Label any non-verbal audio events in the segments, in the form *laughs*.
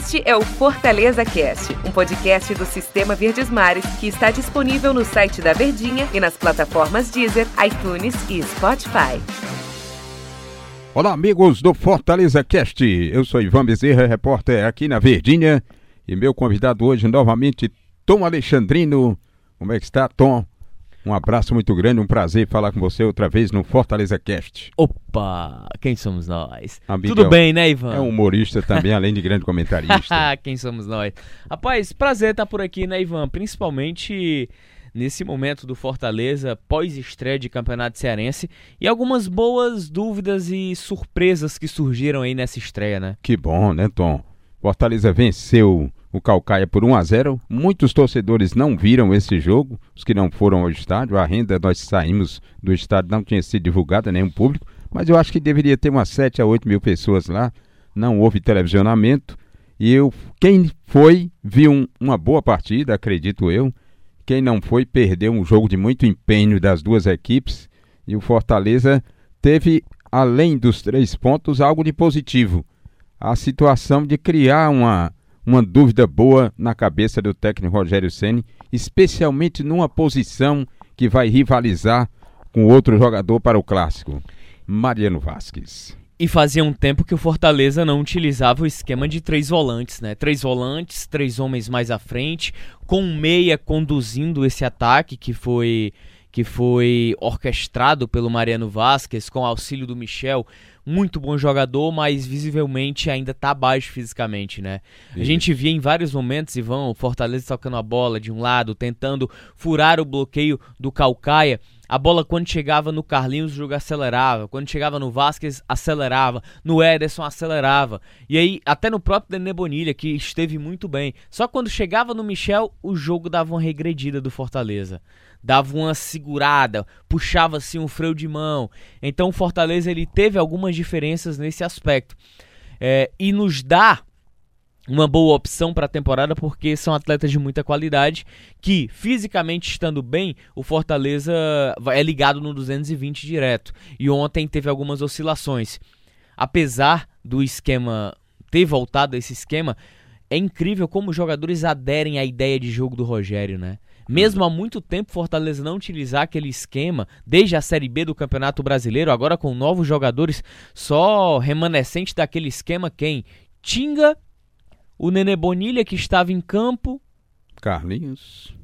Este é o Fortaleza Cast, um podcast do Sistema Verdes Mares que está disponível no site da Verdinha e nas plataformas Deezer, iTunes e Spotify. Olá, amigos do Fortaleza Cast. Eu sou Ivan Bezerra, repórter aqui na Verdinha, e meu convidado hoje novamente, Tom Alexandrino. Como é que está, Tom? Um abraço muito grande, um prazer falar com você outra vez no Fortaleza Cast. Opa, quem somos nós? Amigo, Tudo bem, né, Ivan? É um humorista também, além de grande comentarista. *laughs* quem somos nós? Rapaz, prazer estar por aqui, né, Ivan? Principalmente nesse momento do Fortaleza, pós-estreia de Campeonato Cearense, e algumas boas dúvidas e surpresas que surgiram aí nessa estreia, né? Que bom, né, Tom? Fortaleza venceu o Calcaia por 1 a 0. Muitos torcedores não viram esse jogo, os que não foram ao estádio. A renda nós saímos do estádio não tinha sido divulgada nenhum público, mas eu acho que deveria ter umas 7 a 8 mil pessoas lá. Não houve televisionamento e eu, quem foi viu um, uma boa partida, acredito eu. Quem não foi perdeu um jogo de muito empenho das duas equipes e o Fortaleza teve além dos três pontos algo de positivo a situação de criar uma, uma dúvida boa na cabeça do técnico Rogério Ceni, especialmente numa posição que vai rivalizar com outro jogador para o clássico, Mariano Vasquez. E fazia um tempo que o Fortaleza não utilizava o esquema de três volantes, né? Três volantes, três homens mais à frente, com um meia conduzindo esse ataque que foi que foi orquestrado pelo Mariano Vasquez com auxílio do Michel muito bom jogador, mas visivelmente ainda tá baixo fisicamente, né? A gente via em vários momentos, Ivan, o Fortaleza tocando a bola de um lado, tentando furar o bloqueio do Calcaia. A bola, quando chegava no Carlinhos, o jogo acelerava. Quando chegava no Vasquez, acelerava. No Ederson, acelerava. E aí, até no próprio Dené Bonilha, que esteve muito bem. Só quando chegava no Michel, o jogo dava uma regredida do Fortaleza dava uma segurada, puxava assim um freio de mão. Então o Fortaleza ele teve algumas diferenças nesse aspecto. É, e nos dá uma boa opção para a temporada porque são atletas de muita qualidade que fisicamente estando bem, o Fortaleza é ligado no 220 direto. E ontem teve algumas oscilações. Apesar do esquema ter voltado a esse esquema, é incrível como os jogadores aderem à ideia de jogo do Rogério, né? Mesmo há muito tempo Fortaleza não utilizar aquele esquema, desde a Série B do Campeonato Brasileiro, agora com novos jogadores, só remanescente daquele esquema quem? Tinga, o Nenê Bonilha que estava em campo. Carlinhos.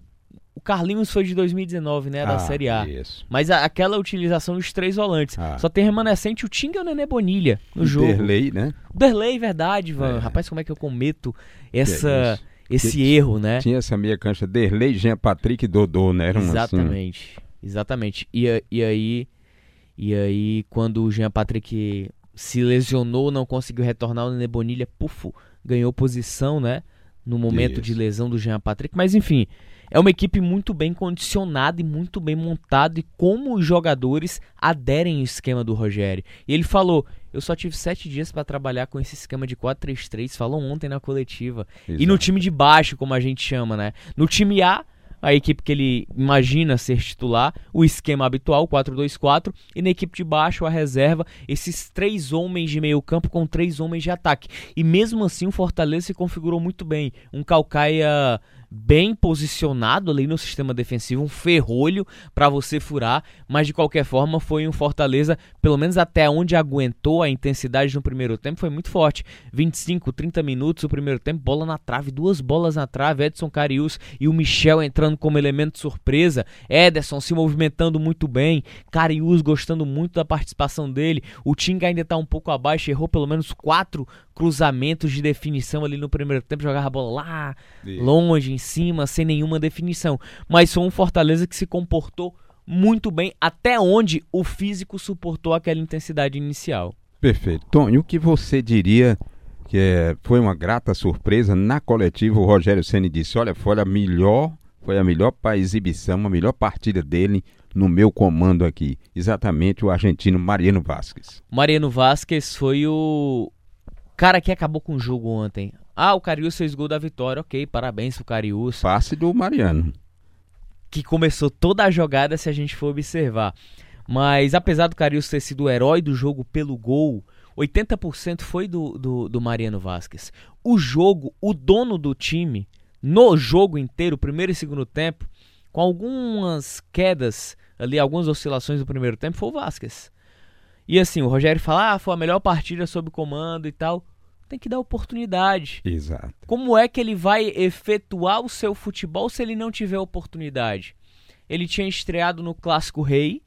O Carlinhos foi de 2019, né? Da ah, Série A. Isso. Mas a, aquela utilização dos três volantes. Ah. Só tem remanescente o Tinga e o Nenê Bonilha no e jogo. Derlei, né? Derlei, verdade, Van. É. Rapaz, como é que eu cometo essa. É esse erro, né? Tinha essa meia cancha Derlei, Jean Patrick e Dodô, né? Era exatamente, assim. exatamente. E, e aí, e aí quando o Jean Patrick se lesionou, não conseguiu retornar, o Nenê Bonilha, pufo, ganhou posição, né? No momento Isso. de lesão do Jean Patrick. Mas enfim, é uma equipe muito bem condicionada e muito bem montada e como os jogadores aderem ao esquema do Rogério. E ele falou: eu só tive sete dias para trabalhar com esse esquema de 4-3-3. Falou ontem na coletiva. Exato. E no time de baixo, como a gente chama, né? No time A, a equipe que ele imagina ser titular, o esquema habitual, 4-2-4, e na equipe de baixo, a reserva, esses três homens de meio campo com três homens de ataque. E mesmo assim, o Fortaleza se configurou muito bem. Um Calcaia bem posicionado ali no sistema defensivo, um ferrolho para você furar, mas de qualquer forma foi um Fortaleza, pelo menos até onde aguentou a intensidade no primeiro tempo, foi muito forte. 25, 30 minutos o primeiro tempo, bola na trave, duas bolas na trave, Edson Carius e o Michel entrando como elemento surpresa, Ederson se movimentando muito bem, Carius gostando muito da participação dele, o Tinga ainda está um pouco abaixo, errou pelo menos quatro cruzamentos de definição ali no primeiro tempo, jogava a bola lá, longe, em cima, sem nenhuma definição. Mas foi um Fortaleza que se comportou muito bem, até onde o físico suportou aquela intensidade inicial. Perfeito. Tom, e o que você diria que é, foi uma grata surpresa na coletiva? O Rogério Ceni disse: olha, foi a melhor, foi a melhor para exibição, a melhor partida dele no meu comando aqui. Exatamente o argentino Mariano Vasquez. Mariano Vasquez foi o, Cara que acabou com o jogo ontem. Ah, o Carius fez gol da vitória. Ok, parabéns pro Carius. Passe do Mariano. Que começou toda a jogada se a gente for observar. Mas apesar do Carius ter sido o herói do jogo pelo gol, 80% foi do, do, do Mariano Vasquez. O jogo, o dono do time, no jogo inteiro, primeiro e segundo tempo, com algumas quedas ali, algumas oscilações do primeiro tempo, foi o Vasquez. E assim, o Rogério fala, ah, foi a melhor partida sob comando e tal. Tem que dar oportunidade. Exato. Como é que ele vai efetuar o seu futebol se ele não tiver oportunidade? Ele tinha estreado no Clássico Rei,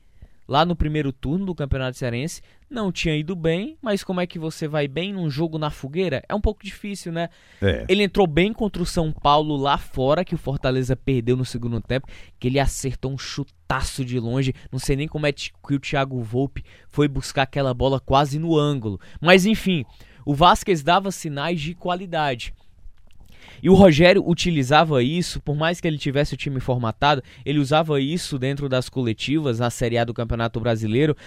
lá no primeiro turno do Campeonato Cearense, não tinha ido bem, mas como é que você vai bem num jogo na fogueira? É um pouco difícil, né? É. Ele entrou bem contra o São Paulo lá fora, que o Fortaleza perdeu no segundo tempo, que ele acertou um chutaço de longe. Não sei nem como é que o Thiago Volpe foi buscar aquela bola quase no ângulo. Mas enfim, o Vasquez dava sinais de qualidade. E o Rogério utilizava isso, por mais que ele tivesse o time formatado, ele usava isso dentro das coletivas, na Série A do Campeonato Brasileiro,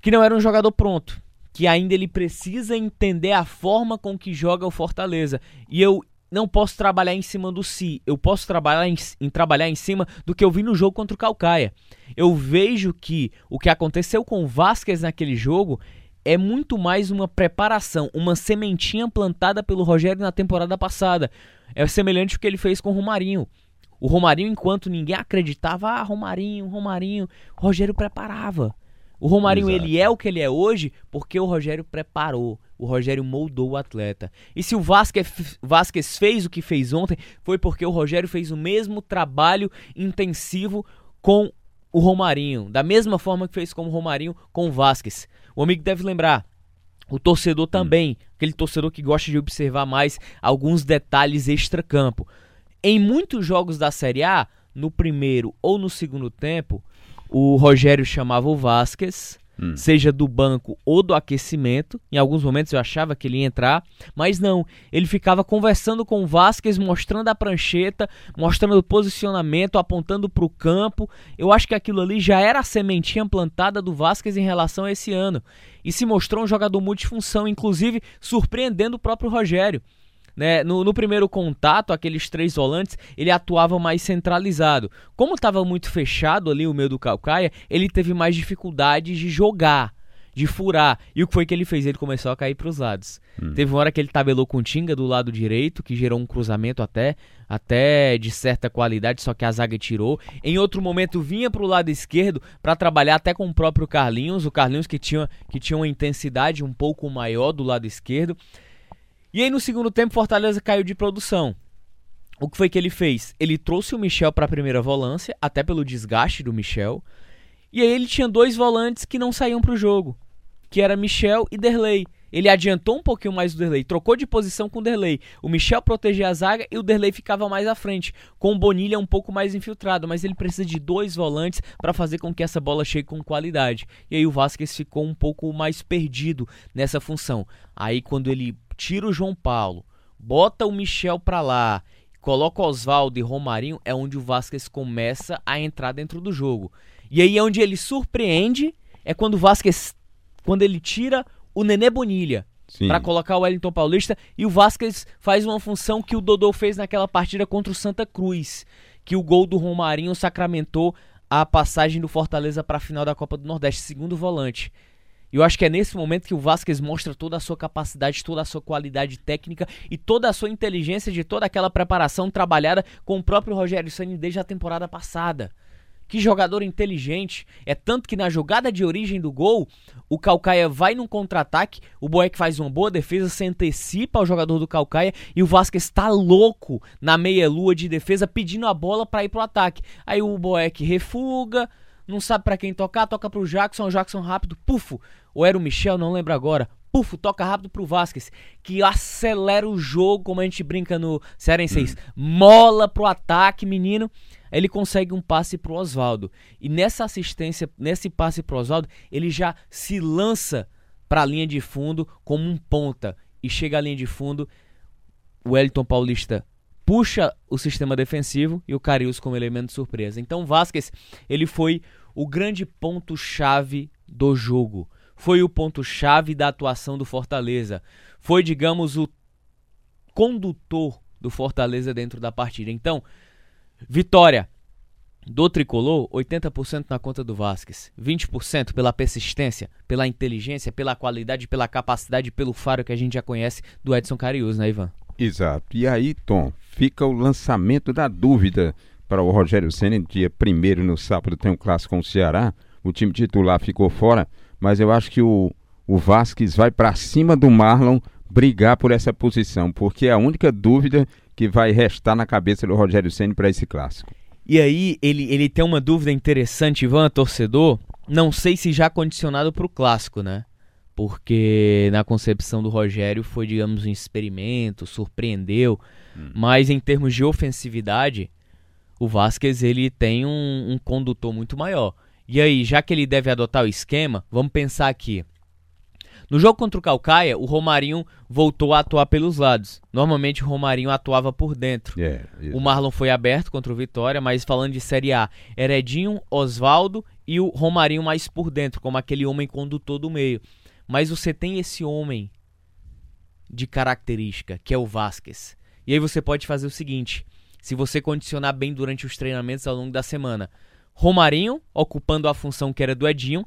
que não era um jogador pronto, que ainda ele precisa entender a forma com que joga o Fortaleza. E eu não posso trabalhar em cima do si, eu posso trabalhar em, em, trabalhar em cima do que eu vi no jogo contra o Calcaia. Eu vejo que o que aconteceu com o Vasquez naquele jogo é muito mais uma preparação, uma sementinha plantada pelo Rogério na temporada passada. É semelhante ao que ele fez com o Romarinho. O Romarinho, enquanto ninguém acreditava, ah, Romarinho, Romarinho, o Rogério preparava. O Romarinho Exato. ele é o que ele é hoje porque o Rogério preparou, o Rogério moldou o atleta. E se o Vasquez, Vasquez fez o que fez ontem, foi porque o Rogério fez o mesmo trabalho intensivo com o Romarinho, da mesma forma que fez com o Romarinho com o Vasquez. O amigo deve lembrar, o torcedor também, hum. aquele torcedor que gosta de observar mais alguns detalhes extra-campo. Em muitos jogos da Série A, no primeiro ou no segundo tempo, o Rogério chamava o Vasquez, hum. seja do banco ou do aquecimento. Em alguns momentos eu achava que ele ia entrar, mas não. Ele ficava conversando com o Vasquez, mostrando a prancheta, mostrando o posicionamento, apontando para o campo. Eu acho que aquilo ali já era a sementinha plantada do Vasquez em relação a esse ano. E se mostrou um jogador multifunção, inclusive surpreendendo o próprio Rogério. Né? No, no, primeiro contato, aqueles três volantes, ele atuava mais centralizado. Como estava muito fechado ali o meio do Calcaia, ele teve mais dificuldades de jogar, de furar. E o que foi que ele fez? Ele começou a cair para os lados. Hum. Teve uma hora que ele tabelou com o Tinga do lado direito, que gerou um cruzamento até, até de certa qualidade, só que a zaga tirou. Em outro momento vinha para o lado esquerdo para trabalhar até com o próprio Carlinhos, o Carlinhos que tinha, que tinha uma intensidade um pouco maior do lado esquerdo. E aí no segundo tempo Fortaleza caiu de produção. O que foi que ele fez? Ele trouxe o Michel para a primeira volância, até pelo desgaste do Michel. E aí ele tinha dois volantes que não saíam para o jogo, que era Michel e Derlei. Ele adiantou um pouquinho mais o Derlei, trocou de posição com o Derlei. O Michel protegia a zaga e o Derlei ficava mais à frente, com o Bonilha um pouco mais infiltrado, mas ele precisa de dois volantes para fazer com que essa bola chegue com qualidade. E aí o Vasquez ficou um pouco mais perdido nessa função. Aí quando ele tira o João Paulo, bota o Michel para lá, coloca Oswaldo e Romarinho, é onde o Vasquez começa a entrar dentro do jogo. E aí é onde ele surpreende, é quando o Vasquez, quando ele tira o Nenê Bonilha para colocar o Wellington Paulista e o Vasquez faz uma função que o Dodô fez naquela partida contra o Santa Cruz, que o gol do Romarinho sacramentou a passagem do Fortaleza para a final da Copa do Nordeste, segundo volante. Eu acho que é nesse momento que o Vasquez mostra toda a sua capacidade, toda a sua qualidade técnica e toda a sua inteligência de toda aquela preparação trabalhada com o próprio Rogério Ceni desde a temporada passada. Que jogador inteligente. É tanto que na jogada de origem do gol, o Calcaia vai num contra-ataque, o Boeck faz uma boa defesa, se antecipa ao jogador do Calcaia e o Vasquez está louco na meia-lua de defesa pedindo a bola para ir pro ataque. Aí o Boeck refuga, não sabe para quem tocar, toca pro Jackson, o Jackson rápido, pufo. Ou era o Michel, não lembro agora. Pufo, toca rápido pro Vasquez, que acelera o jogo, como a gente brinca no Cearense. Hum. Mola pro ataque, menino. Ele consegue um passe pro Oswaldo. E nessa assistência, nesse passe pro Oswaldo, ele já se lança para a linha de fundo como um ponta. E chega à linha de fundo, o Wellington Paulista puxa o sistema defensivo e o Carius como elemento surpresa. Então Vasquez, ele foi o grande ponto-chave do jogo. Foi o ponto-chave da atuação do Fortaleza. Foi, digamos, o condutor do Fortaleza dentro da partida. Então, vitória do tricolor, 80% na conta do Vasquez, 20% pela persistência, pela inteligência, pela qualidade, pela capacidade, pelo faro que a gente já conhece do Edson Carius, né, Ivan? Exato. E aí, Tom, fica o lançamento da dúvida para o Rogério Senna. Dia primeiro no sábado tem um clássico com o Ceará. O time titular ficou fora, mas eu acho que o, o Vasquez vai para cima do Marlon brigar por essa posição, porque é a única dúvida que vai restar na cabeça do Rogério Senna para esse clássico. E aí, ele, ele tem uma dúvida interessante, Ivan, torcedor. Não sei se já condicionado para o clássico, né? Porque na concepção do Rogério foi, digamos, um experimento, surpreendeu. Hum. Mas em termos de ofensividade, o Vasquez ele tem um, um condutor muito maior. E aí, já que ele deve adotar o esquema, vamos pensar aqui. No jogo contra o Calcaia, o Romarinho voltou a atuar pelos lados. Normalmente o Romarinho atuava por dentro. Yeah, é, o Marlon foi aberto contra o Vitória, mas falando de Série A, Heredinho, Oswaldo e o Romarinho mais por dentro, como aquele homem condutor do meio. Mas você tem esse homem de característica, que é o Vasquez. E aí você pode fazer o seguinte: se você condicionar bem durante os treinamentos ao longo da semana, Romarinho ocupando a função que era do Edinho,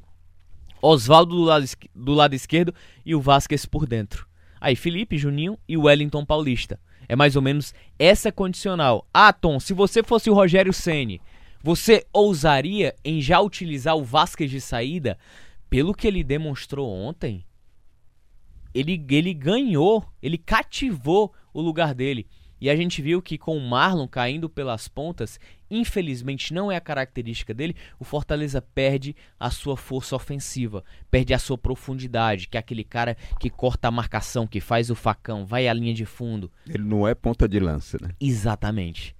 Oswaldo do lado, do lado esquerdo e o Vasquez por dentro. Aí Felipe, Juninho e Wellington Paulista. É mais ou menos essa condicional. Ah, Tom, se você fosse o Rogério Ceni, você ousaria em já utilizar o Vasquez de saída? Pelo que ele demonstrou ontem, ele, ele ganhou, ele cativou o lugar dele. E a gente viu que com o Marlon caindo pelas pontas, infelizmente não é a característica dele, o Fortaleza perde a sua força ofensiva, perde a sua profundidade, que é aquele cara que corta a marcação, que faz o facão, vai à linha de fundo. Ele não é ponta de lança, né? Exatamente.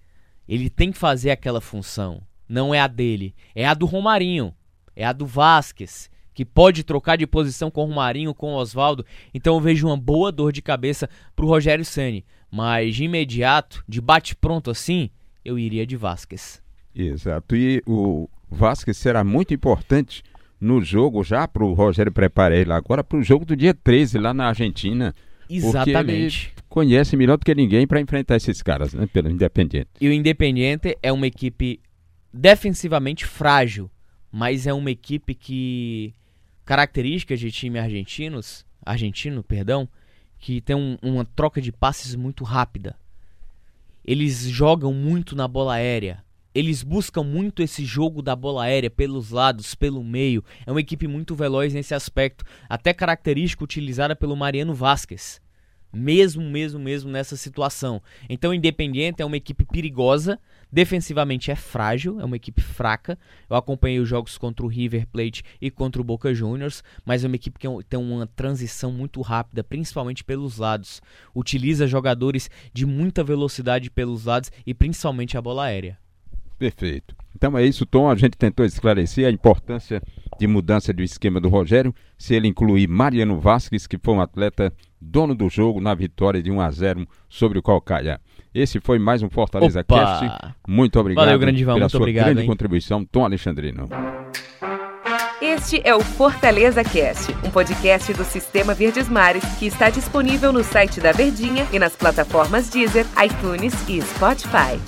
Ele tem que fazer aquela função. Não é a dele, é a do Romarinho, é a do Vasquez, que pode trocar de posição com o Romarinho, com o Oswaldo. Então eu vejo uma boa dor de cabeça pro Rogério Ceni. Mas de imediato, de bate-pronto assim, eu iria de Vasquez. Exato. E o Vasquez será muito importante no jogo, já para o Rogério preparar ele agora, para o jogo do dia 13 lá na Argentina. Exatamente. Conhece melhor do que ninguém para enfrentar esses caras, né? Pelo Independiente. E o Independiente é uma equipe defensivamente frágil, mas é uma equipe que características de time argentinos, argentino, perdão, que tem um, uma troca de passes muito rápida. Eles jogam muito na bola aérea. Eles buscam muito esse jogo da bola aérea pelos lados, pelo meio. É uma equipe muito veloz nesse aspecto, até característica utilizada pelo Mariano Vasquez. Mesmo, mesmo, mesmo nessa situação. Então, Independiente é uma equipe perigosa, Defensivamente é frágil, é uma equipe fraca. Eu acompanhei os jogos contra o River Plate e contra o Boca Juniors, mas é uma equipe que tem uma transição muito rápida, principalmente pelos lados. Utiliza jogadores de muita velocidade pelos lados e principalmente a bola aérea. Perfeito. Então é isso, Tom. A gente tentou esclarecer a importância de mudança do esquema do Rogério, se ele incluir Mariano Vasquez, que foi um atleta dono do jogo na vitória de 1 a 0 sobre o Calcaia. Esse foi mais um Fortaleza Opa! Cast. Muito obrigado Valeu, grande Ivan, pela muito sua obrigado, grande hein? contribuição, Tom Alexandrino. Este é o Fortaleza Cast, um podcast do Sistema Verdes Mares que está disponível no site da Verdinha e nas plataformas Deezer, iTunes e Spotify.